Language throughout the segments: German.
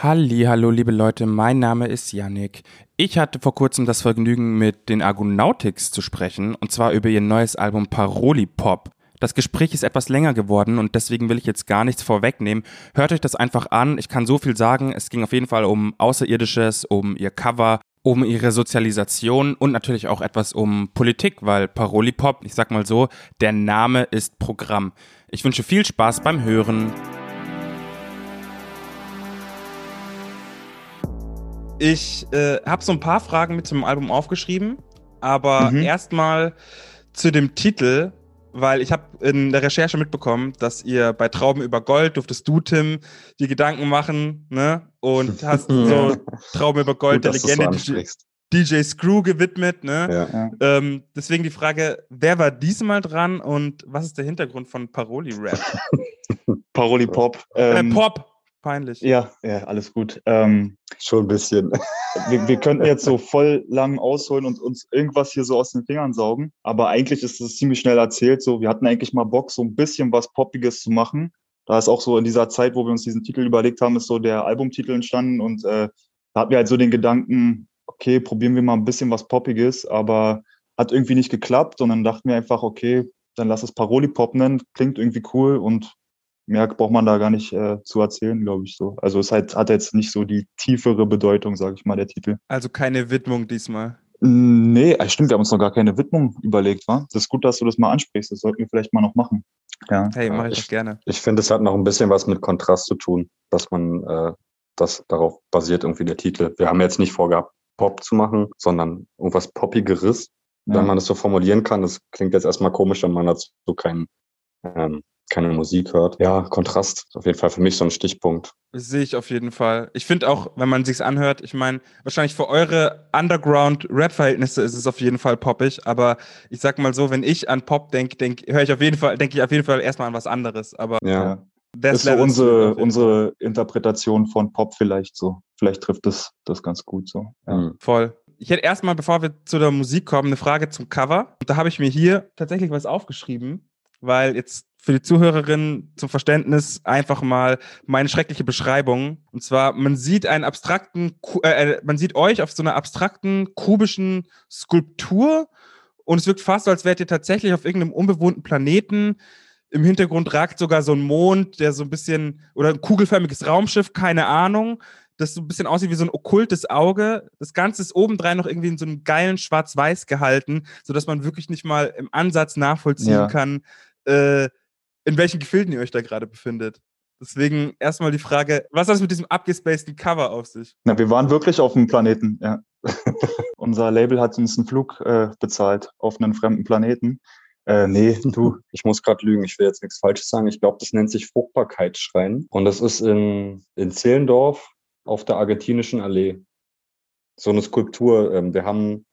Halli, hallo liebe Leute, mein Name ist Yannick. Ich hatte vor kurzem das Vergnügen, mit den Argonautics zu sprechen, und zwar über ihr neues Album Paroli Pop. Das Gespräch ist etwas länger geworden und deswegen will ich jetzt gar nichts vorwegnehmen. Hört euch das einfach an. Ich kann so viel sagen. Es ging auf jeden Fall um Außerirdisches, um ihr Cover, um ihre Sozialisation und natürlich auch etwas um Politik, weil Paroli Pop, ich sag mal so, der Name ist Programm. Ich wünsche viel Spaß beim Hören. Ich äh, habe so ein paar Fragen mit zum Album aufgeschrieben, aber mhm. erstmal zu dem Titel, weil ich habe in der Recherche mitbekommen, dass ihr bei Trauben über Gold durftest du, Tim, die Gedanken machen, ne? Und hast so Trauben über Gold Gut, der Legende so DJ Screw gewidmet, ne? Ja. Ähm, deswegen die Frage, wer war diesmal dran und was ist der Hintergrund von Paroli Rap? Paroli Pop. Ähm, äh, Pop, peinlich. Ja, ja, alles gut. Ähm, Schon ein bisschen. Wir, wir könnten jetzt so voll lang ausholen und uns irgendwas hier so aus den Fingern saugen, aber eigentlich ist es ziemlich schnell erzählt. So, wir hatten eigentlich mal Bock, so ein bisschen was Poppiges zu machen. Da ist auch so in dieser Zeit, wo wir uns diesen Titel überlegt haben, ist so der Albumtitel entstanden und äh, da hatten wir halt so den Gedanken, okay, probieren wir mal ein bisschen was Poppiges, aber hat irgendwie nicht geklappt und dann dachten wir einfach, okay, dann lass es Paroli Pop nennen, klingt irgendwie cool und mehr braucht man da gar nicht äh, zu erzählen, glaube ich so. Also es hat, hat jetzt nicht so die tiefere Bedeutung, sage ich mal, der Titel. Also keine Widmung diesmal. Nee, äh, stimmt, wir haben uns noch gar keine Widmung überlegt, wa? Das ist gut, dass du das mal ansprichst. Das sollten wir vielleicht mal noch machen. Ja. Hey, mache ich, ich gerne. Ich finde, es hat noch ein bisschen was mit Kontrast zu tun, dass man äh, das darauf basiert, irgendwie der Titel. Wir haben jetzt nicht vorgehabt, Pop zu machen, sondern irgendwas Poppigeres. Ja. Wenn man das so formulieren kann, das klingt jetzt erstmal komisch, wenn man dazu keinen ähm, keine Musik hört. Ja, Kontrast auf jeden Fall für mich so ein Stichpunkt. Das sehe ich auf jeden Fall. Ich finde auch, wenn man sich's anhört, ich meine, wahrscheinlich für eure Underground-Rap-Verhältnisse ist es auf jeden Fall poppig, aber ich sag mal so, wenn ich an Pop denke, denk, höre ich auf jeden Fall, denke ich auf jeden Fall erstmal an was anderes. Aber ja. Das ist so unsere, unsere Interpretation von Pop vielleicht so. Vielleicht trifft das das ganz gut so. Ja. Mhm. Voll. Ich hätte erstmal, bevor wir zu der Musik kommen, eine Frage zum Cover. Und da habe ich mir hier tatsächlich was aufgeschrieben, weil jetzt für die Zuhörerinnen zum Verständnis einfach mal meine schreckliche Beschreibung. Und zwar, man sieht einen abstrakten, äh, äh, man sieht euch auf so einer abstrakten, kubischen Skulptur und es wirkt fast so, als wärt ihr tatsächlich auf irgendeinem unbewohnten Planeten. Im Hintergrund ragt sogar so ein Mond, der so ein bisschen, oder ein kugelförmiges Raumschiff, keine Ahnung, das so ein bisschen aussieht wie so ein okkultes Auge. Das Ganze ist obendrein noch irgendwie in so einem geilen Schwarz-Weiß gehalten, sodass man wirklich nicht mal im Ansatz nachvollziehen ja. kann, äh, in welchen Gefilden ihr euch da gerade befindet. Deswegen erstmal die Frage, was hat es mit diesem abgespaceden Cover auf sich? Na, wir waren wirklich auf dem Planeten, ja. Unser Label hat uns einen Flug äh, bezahlt auf einen fremden Planeten. Äh, nee, du. Ich muss gerade lügen, ich will jetzt nichts Falsches sagen. Ich glaube, das nennt sich Fruchtbarkeitsschrein. Und das ist in, in Zehlendorf auf der argentinischen Allee. So eine Skulptur. Ähm, wir haben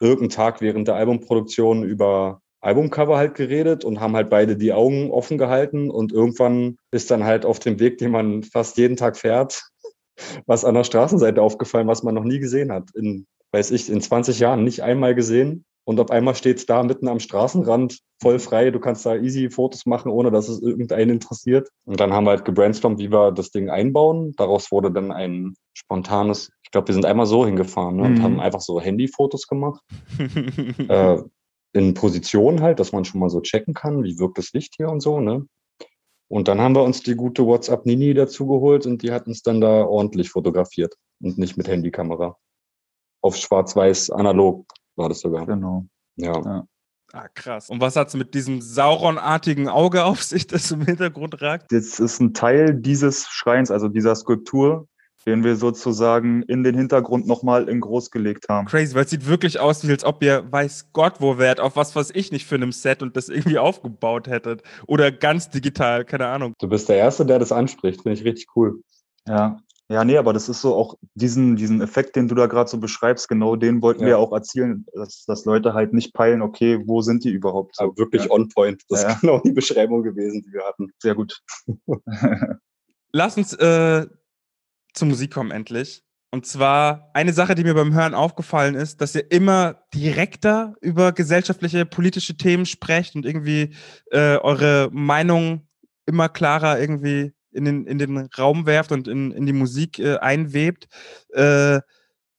irgendeinen Tag während der Albumproduktion über Albumcover halt geredet und haben halt beide die Augen offen gehalten und irgendwann ist dann halt auf dem Weg, den man fast jeden Tag fährt, was an der Straßenseite aufgefallen, was man noch nie gesehen hat. In, weiß ich, in 20 Jahren nicht einmal gesehen. Und auf einmal steht es da mitten am Straßenrand, voll frei. Du kannst da easy Fotos machen, ohne dass es irgendeinen interessiert. Und dann haben wir halt gebrainstormt, wie wir das Ding einbauen. Daraus wurde dann ein spontanes, ich glaube, wir sind einmal so hingefahren ne, und mhm. haben einfach so Handyfotos gemacht. äh, in Position halt, dass man schon mal so checken kann, wie wirkt das Licht hier und so, ne? Und dann haben wir uns die gute WhatsApp Nini dazu geholt und die hat uns dann da ordentlich fotografiert und nicht mit Handykamera. Auf schwarz-weiß analog war das sogar. Genau. Ja. ja. Ah, krass. Und was hat es mit diesem Sauron-artigen Auge auf sich, das im Hintergrund ragt? Das ist ein Teil dieses Schreins, also dieser Skulptur, den wir sozusagen in den Hintergrund nochmal in groß gelegt haben. Crazy, weil es sieht wirklich aus, wie als ob ihr weiß Gott wo wärt, auf was weiß ich nicht für einem Set und das irgendwie aufgebaut hättet. Oder ganz digital, keine Ahnung. Du bist der Erste, der das anspricht, finde ich richtig cool. Ja. Ja, nee, aber das ist so auch diesen, diesen Effekt, den du da gerade so beschreibst, genau den wollten ja. wir auch erzielen, dass, dass Leute halt nicht peilen, okay, wo sind die überhaupt? So. Aber wirklich ja. on point. Das ja. ist genau die Beschreibung gewesen, die wir hatten. Sehr gut. Lass uns äh, zur Musik kommen endlich. Und zwar eine Sache, die mir beim Hören aufgefallen ist, dass ihr immer direkter über gesellschaftliche, politische Themen sprecht und irgendwie äh, eure Meinung immer klarer irgendwie in den, in den Raum werft und in, in die Musik äh, einwebt. Äh,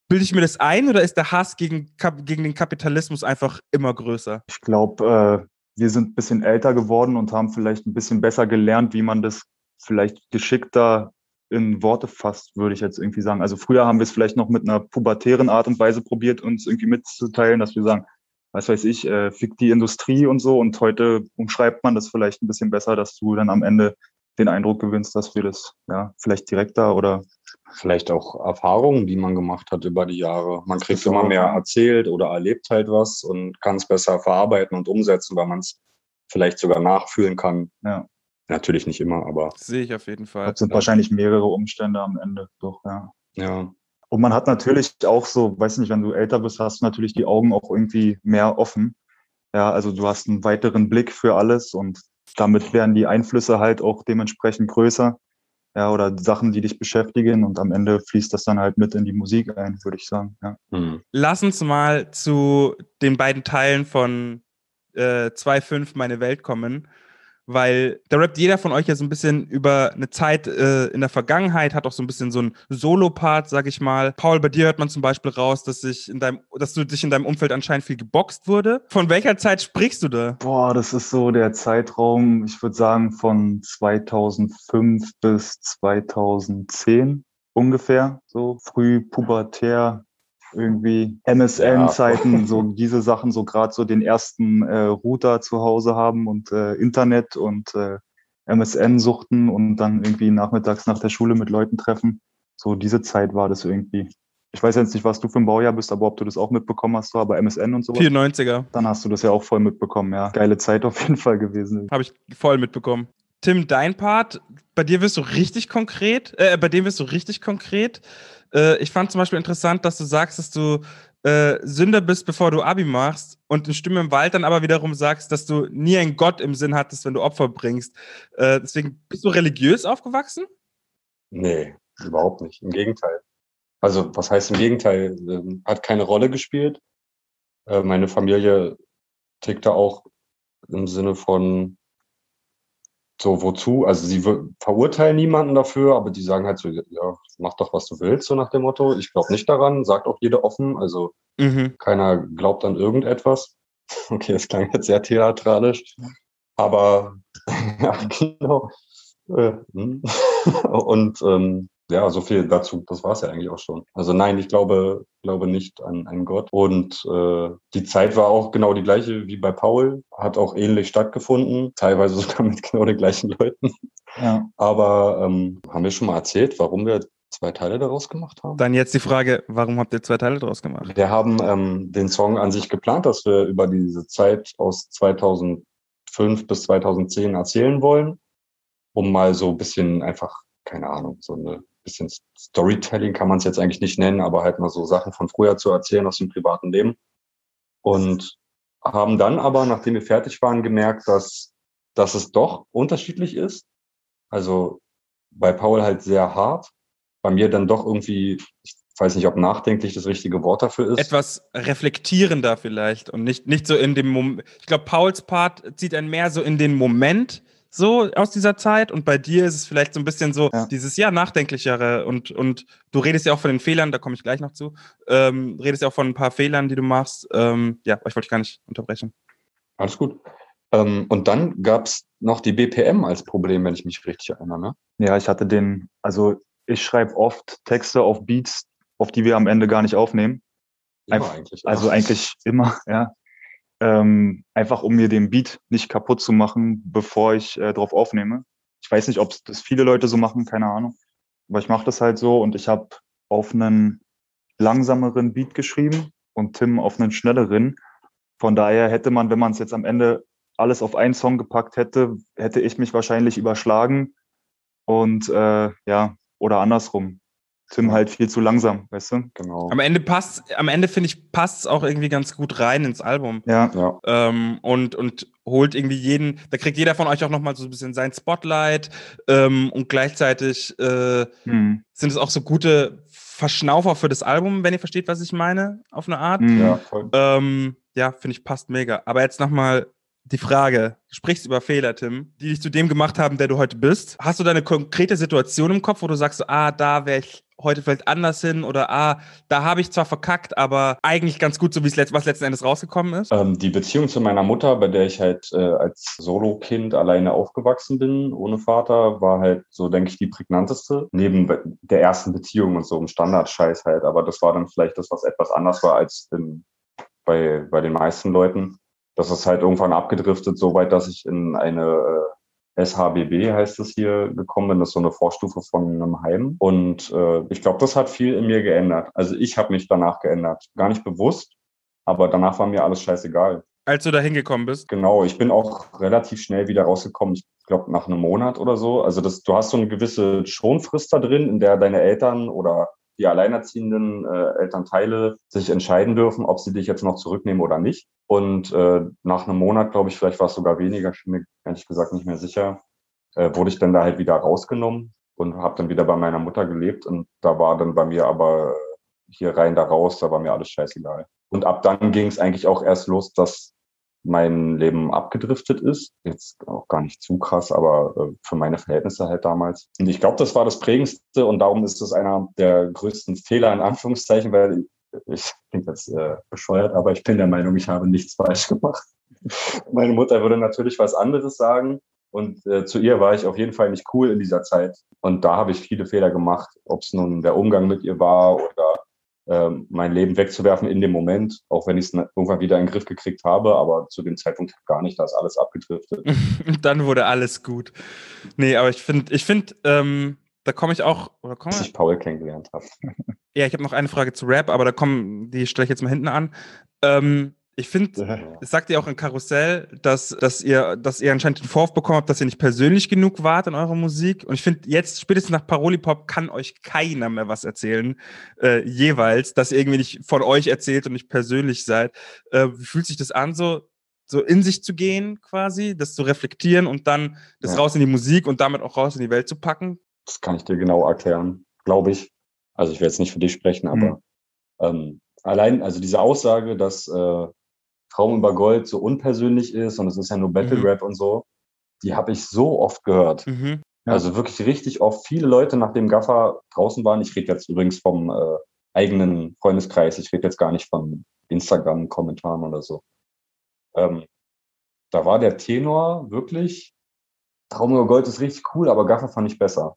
Bilde ich mir das ein oder ist der Hass gegen, gegen den Kapitalismus einfach immer größer? Ich glaube, äh, wir sind ein bisschen älter geworden und haben vielleicht ein bisschen besser gelernt, wie man das vielleicht geschickter in Worte fasst, würde ich jetzt irgendwie sagen. Also früher haben wir es vielleicht noch mit einer pubertären Art und Weise probiert, uns irgendwie mitzuteilen, dass wir sagen, was weiß ich, äh, fickt die Industrie und so. Und heute umschreibt man das vielleicht ein bisschen besser, dass du dann am Ende den Eindruck gewinnst, dass wir das ja vielleicht direkter oder vielleicht auch Erfahrungen, die man gemacht hat über die Jahre. Man kriegt immer mehr erzählt oder erlebt halt was und kann es besser verarbeiten und umsetzen, weil man es vielleicht sogar nachfühlen kann. Ja. Natürlich nicht immer, aber. Sehe ich auf jeden Fall. Das sind ja. wahrscheinlich mehrere Umstände am Ende, doch, ja. Ja. Und man hat natürlich auch so, weiß nicht, wenn du älter bist, hast du natürlich die Augen auch irgendwie mehr offen. Ja, also du hast einen weiteren Blick für alles und damit werden die Einflüsse halt auch dementsprechend größer. Ja, oder Sachen, die dich beschäftigen und am Ende fließt das dann halt mit in die Musik ein, würde ich sagen. Ja. Hm. Lass uns mal zu den beiden Teilen von äh, 2.5 Meine Welt kommen weil da rappt jeder von euch ja so ein bisschen über eine Zeit äh, in der Vergangenheit, hat auch so ein bisschen so einen Solo-Part, sag ich mal. Paul, bei dir hört man zum Beispiel raus, dass, sich in deinem, dass du dich in deinem Umfeld anscheinend viel geboxt wurde. Von welcher Zeit sprichst du da? Boah, das ist so der Zeitraum, ich würde sagen, von 2005 bis 2010 ungefähr, so früh pubertär, irgendwie MSN-Zeiten, ja. so diese Sachen, so gerade so den ersten äh, Router zu Hause haben und äh, Internet und äh, MSN suchten und dann irgendwie nachmittags nach der Schule mit Leuten treffen. So diese Zeit war das irgendwie. Ich weiß jetzt nicht, was du für ein Baujahr bist, aber ob du das auch mitbekommen hast, so, aber MSN und so. 94er. Dann hast du das ja auch voll mitbekommen, ja. Geile Zeit auf jeden Fall gewesen. Habe ich voll mitbekommen. Tim, dein Part, bei dir wirst du richtig konkret, äh, bei dem wirst du richtig konkret. Äh, ich fand zum Beispiel interessant, dass du sagst, dass du äh, Sünder bist, bevor du Abi machst und eine Stimme im Wald dann aber wiederum sagst, dass du nie einen Gott im Sinn hattest, wenn du Opfer bringst. Äh, deswegen bist du religiös aufgewachsen? Nee, überhaupt nicht. Im Gegenteil. Also, was heißt im Gegenteil? Ähm, hat keine Rolle gespielt. Äh, meine Familie tickte auch im Sinne von, so, wozu? Also sie verurteilen niemanden dafür, aber die sagen halt so, ja, mach doch, was du willst, so nach dem Motto. Ich glaube nicht daran, sagt auch jeder offen. Also mhm. keiner glaubt an irgendetwas. Okay, das klang jetzt sehr theatralisch. Aber ja, genau. Äh, hm. Und ähm, ja, so viel dazu. Das war es ja eigentlich auch schon. Also nein, ich glaube, glaube nicht an einen Gott. Und äh, die Zeit war auch genau die gleiche wie bei Paul, hat auch ähnlich stattgefunden, teilweise sogar mit genau den gleichen Leuten. Ja. Aber ähm, haben wir schon mal erzählt, warum wir zwei Teile daraus gemacht haben? Dann jetzt die Frage, warum habt ihr zwei Teile daraus gemacht? Wir haben ähm, den Song an sich geplant, dass wir über diese Zeit aus 2005 bis 2010 erzählen wollen, um mal so ein bisschen einfach, keine Ahnung, so eine bisschen Storytelling kann man es jetzt eigentlich nicht nennen, aber halt mal so Sachen von früher zu erzählen aus dem privaten Leben. Und haben dann aber, nachdem wir fertig waren, gemerkt, dass, dass es doch unterschiedlich ist. Also bei Paul halt sehr hart, bei mir dann doch irgendwie, ich weiß nicht, ob nachdenklich das richtige Wort dafür ist. Etwas reflektierender vielleicht und nicht, nicht so in dem Moment. Ich glaube, Pauls Part zieht einen mehr so in den Moment so aus dieser Zeit und bei dir ist es vielleicht so ein bisschen so ja. dieses ja nachdenklichere und und du redest ja auch von den Fehlern, da komme ich gleich noch zu. Ähm, redest ja auch von ein paar Fehlern, die du machst. Ähm, ja, ich wollte dich gar nicht unterbrechen. Alles gut. Ähm, und dann gab es noch die BPM als Problem, wenn ich mich richtig erinnere. Ne? Ja, ich hatte den, also ich schreibe oft Texte auf Beats, auf die wir am Ende gar nicht aufnehmen. Immer eigentlich. Also eigentlich immer, ja ähm, einfach um mir den Beat nicht kaputt zu machen, bevor ich äh, drauf aufnehme. Ich weiß nicht, ob das viele Leute so machen, keine Ahnung. Aber ich mache das halt so und ich habe auf einen langsameren Beat geschrieben und Tim auf einen schnelleren. Von daher hätte man, wenn man es jetzt am Ende alles auf einen Song gepackt hätte, hätte ich mich wahrscheinlich überschlagen und äh, ja, oder andersrum. Tim halt viel zu langsam, weißt du? Genau. Am Ende passt, am Ende finde ich, passt es auch irgendwie ganz gut rein ins Album. Ja. ja. Ähm, und, und holt irgendwie jeden, da kriegt jeder von euch auch nochmal so ein bisschen sein Spotlight ähm, und gleichzeitig äh, hm. sind es auch so gute Verschnaufer für das Album, wenn ihr versteht, was ich meine, auf eine Art. Hm. Ja, voll. Ähm, ja, finde ich, passt mega. Aber jetzt nochmal die Frage, du sprichst über Fehler, Tim, die dich zu dem gemacht haben, der du heute bist. Hast du da eine konkrete Situation im Kopf, wo du sagst, ah, da wäre ich heute vielleicht anders hin oder ah, da habe ich zwar verkackt, aber eigentlich ganz gut, so wie es letzt, was letzten Endes rausgekommen ist? Ähm, die Beziehung zu meiner Mutter, bei der ich halt äh, als Solo-Kind alleine aufgewachsen bin, ohne Vater, war halt so, denke ich, die prägnanteste. Neben der ersten Beziehung und so im Standardscheiß halt. Aber das war dann vielleicht das, was etwas anders war als in, bei, bei den meisten Leuten. Das ist halt irgendwann abgedriftet, so weit, dass ich in eine äh, SHBB heißt es hier gekommen bin. Das ist so eine Vorstufe von einem Heim. Und äh, ich glaube, das hat viel in mir geändert. Also ich habe mich danach geändert. Gar nicht bewusst, aber danach war mir alles scheißegal. Als du da hingekommen bist? Genau, ich bin auch relativ schnell wieder rausgekommen. Ich glaube, nach einem Monat oder so. Also das, du hast so eine gewisse Schonfrist da drin, in der deine Eltern oder die alleinerziehenden äh, Elternteile sich entscheiden dürfen, ob sie dich jetzt noch zurücknehmen oder nicht. Und äh, nach einem Monat, glaube ich, vielleicht war es sogar weniger, ich bin mir ehrlich gesagt nicht mehr sicher, äh, wurde ich dann da halt wieder rausgenommen und habe dann wieder bei meiner Mutter gelebt. Und da war dann bei mir aber hier rein, da raus, da war mir alles scheißegal. Und ab dann ging es eigentlich auch erst los, dass mein Leben abgedriftet ist. Jetzt auch gar nicht zu krass, aber äh, für meine Verhältnisse halt damals. Und ich glaube, das war das Prägendste und darum ist es einer der größten Fehler in Anführungszeichen, weil ich klingt jetzt äh, bescheuert, aber ich bin der Meinung, ich habe nichts falsch gemacht. Meine Mutter würde natürlich was anderes sagen. Und äh, zu ihr war ich auf jeden Fall nicht cool in dieser Zeit. Und da habe ich viele Fehler gemacht, ob es nun der Umgang mit ihr war oder mein Leben wegzuwerfen in dem Moment, auch wenn ich es irgendwann wieder in den Griff gekriegt habe, aber zu dem Zeitpunkt gar nicht, da ist alles abgedriftet. Dann wurde alles gut. Nee, aber ich finde, ich finde, ähm, da komme ich auch, oder komme ich Paul kennengelernt habe. Ja, ich habe noch eine Frage zu Rap, aber da kommen, die stelle ich jetzt mal hinten an. Ähm, ich finde, es sagt ihr auch in Karussell, dass, dass, ihr, dass ihr anscheinend den Vorwurf bekommen habt, dass ihr nicht persönlich genug wart in eurer Musik. Und ich finde, jetzt spätestens nach Parolipop kann euch keiner mehr was erzählen, äh, jeweils, dass ihr irgendwie nicht von euch erzählt und nicht persönlich seid. Äh, wie fühlt sich das an, so, so in sich zu gehen quasi, das zu reflektieren und dann das ja. raus in die Musik und damit auch raus in die Welt zu packen? Das kann ich dir genau erklären, glaube ich. Also ich will jetzt nicht für dich sprechen, aber mhm. ähm, allein, also diese Aussage, dass äh, Traum über Gold so unpersönlich ist und es ist ja nur Battle mhm. Rap mhm. und so, die habe ich so oft gehört. Mhm. Ja. Also wirklich richtig oft. Viele Leute, nachdem Gaffer draußen waren, ich rede jetzt übrigens vom äh, eigenen Freundeskreis, ich rede jetzt gar nicht von Instagram-Kommentaren oder so. Ähm, da war der Tenor wirklich, Traum über Gold ist richtig cool, aber Gaffer fand ich besser.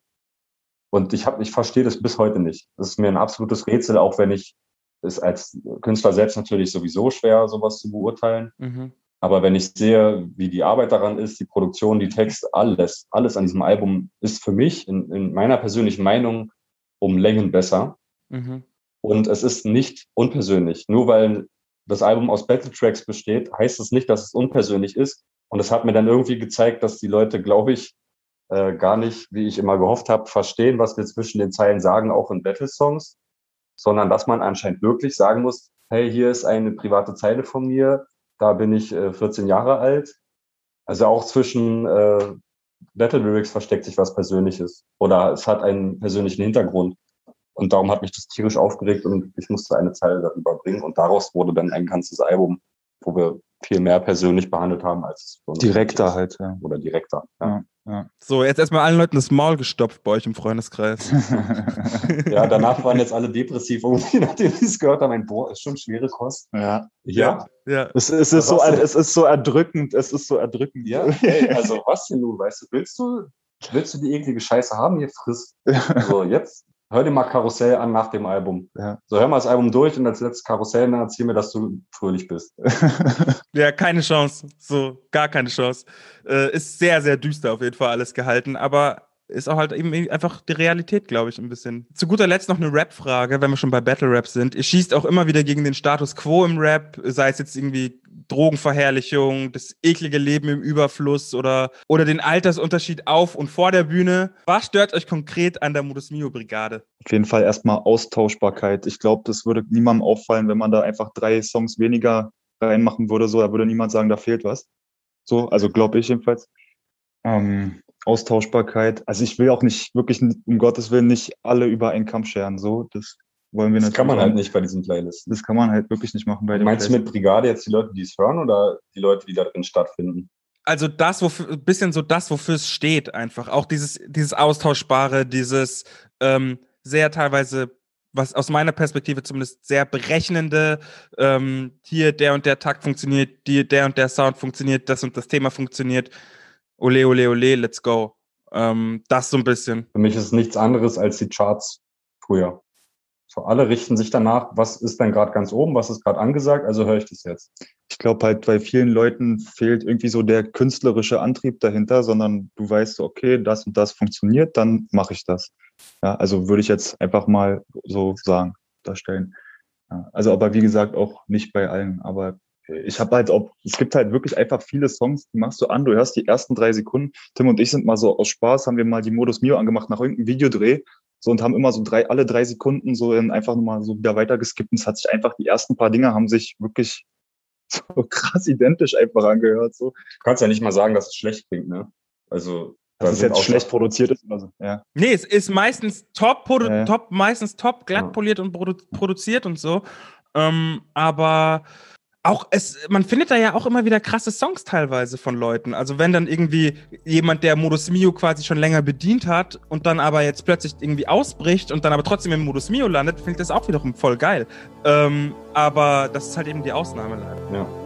Und ich, hab, ich verstehe das bis heute nicht. Das ist mir ein absolutes Rätsel, auch wenn ich ist als Künstler selbst natürlich sowieso schwer, sowas zu beurteilen. Mhm. Aber wenn ich sehe, wie die Arbeit daran ist, die Produktion, die Text, alles, alles an diesem Album ist für mich in, in meiner persönlichen Meinung um Längen besser. Mhm. Und es ist nicht unpersönlich. Nur weil das Album aus Battle Tracks besteht, heißt es nicht, dass es unpersönlich ist. Und es hat mir dann irgendwie gezeigt, dass die Leute, glaube ich, äh, gar nicht, wie ich immer gehofft habe, verstehen, was wir zwischen den Zeilen sagen, auch in Battle-Songs sondern dass man anscheinend wirklich sagen muss, hey, hier ist eine private Zeile von mir, da bin ich äh, 14 Jahre alt. Also auch zwischen äh, Battle Lyrics versteckt sich was Persönliches oder es hat einen persönlichen Hintergrund. Und darum hat mich das tierisch aufgeregt und ich musste eine Zeile darüber bringen. Und daraus wurde dann ein ganzes Album, wo wir viel mehr persönlich behandelt haben als direkter halt, ja. Oder direkter. Ja. Ja. So, jetzt erstmal allen Leuten das Maul gestopft bei euch im Freundeskreis. ja, danach waren jetzt alle depressiv, irgendwie, nachdem sie es gehört haben. Ein Boah, ist schon schwere Kost. Ja. Ja. ja. Es, es, ist so, es ist so erdrückend. Es ist so erdrückend. Ja, ey, also was denn nun, weißt du, willst du, willst du die eklige Scheiße haben? Hier frisst. So, jetzt hör dir mal Karussell an nach dem Album. Ja. So, hör mal das Album durch und als letztes Karussell, dann erzähl mir, dass du fröhlich bist. ja, keine Chance. So, gar keine Chance. Äh, ist sehr, sehr düster auf jeden Fall alles gehalten, aber ist auch halt eben einfach die Realität, glaube ich, ein bisschen. Zu guter Letzt noch eine Rap-Frage, wenn wir schon bei Battle Rap sind. Ihr schießt auch immer wieder gegen den Status quo im Rap, sei es jetzt irgendwie Drogenverherrlichung, das eklige Leben im Überfluss oder, oder den Altersunterschied auf und vor der Bühne. Was stört euch konkret an der Modus Mio Brigade? Auf jeden Fall erstmal Austauschbarkeit. Ich glaube, das würde niemandem auffallen, wenn man da einfach drei Songs weniger reinmachen würde. So, da würde niemand sagen, da fehlt was. So, also glaube ich jedenfalls. Ähm, Austauschbarkeit. Also ich will auch nicht wirklich, um Gottes Willen, nicht alle über einen Kamm scheren. So, das wollen wir Das natürlich. kann man halt nicht bei diesen Playlisten. Das kann man halt wirklich nicht machen bei den Meinst du Playlisten. mit Brigade jetzt die Leute, die es hören oder die Leute, die da drin stattfinden? Also das, wofür, ein bisschen so das, wofür es steht, einfach. Auch dieses, dieses Austauschbare, dieses ähm, sehr teilweise, was aus meiner Perspektive zumindest sehr berechnende, ähm, hier der und der Takt funktioniert, die, der und der Sound funktioniert, das und das Thema funktioniert. Ole, ole, ole, let's go. Ähm, das so ein bisschen. Für mich ist es nichts anderes als die Charts früher. So, alle richten sich danach, was ist denn gerade ganz oben, was ist gerade angesagt, also höre ich das jetzt. Ich glaube halt, bei vielen Leuten fehlt irgendwie so der künstlerische Antrieb dahinter, sondern du weißt, so, okay, das und das funktioniert, dann mache ich das. Ja, also würde ich jetzt einfach mal so sagen, darstellen. Ja, also aber wie gesagt, auch nicht bei allen. Aber ich habe halt auch, es gibt halt wirklich einfach viele Songs, die machst du an, du hörst die ersten drei Sekunden. Tim und ich sind mal so aus Spaß, haben wir mal die Modus Mio angemacht nach irgendeinem Videodreh. So und haben immer so drei, alle drei Sekunden so in einfach nochmal so wieder weitergeskippt. Und es hat sich einfach, die ersten paar Dinge haben sich wirklich so krass identisch einfach angehört. So. Du kannst ja nicht mal sagen, dass es schlecht klingt, ne? Also, da Dass es jetzt auch schlecht produziert ist oder so. Ja. Nee, es ist meistens top, produ Ja, top meistens top, glatt Ja. poliert und produ produziert und so. Ähm, aber auch es, man findet da ja auch immer wieder krasse Songs teilweise von Leuten. Also wenn dann irgendwie jemand, der Modus Mio quasi schon länger bedient hat und dann aber jetzt plötzlich irgendwie ausbricht und dann aber trotzdem im Modus Mio landet, finde ich das auch wiederum voll geil. Ähm, aber das ist halt eben die Ausnahme leider. Ja.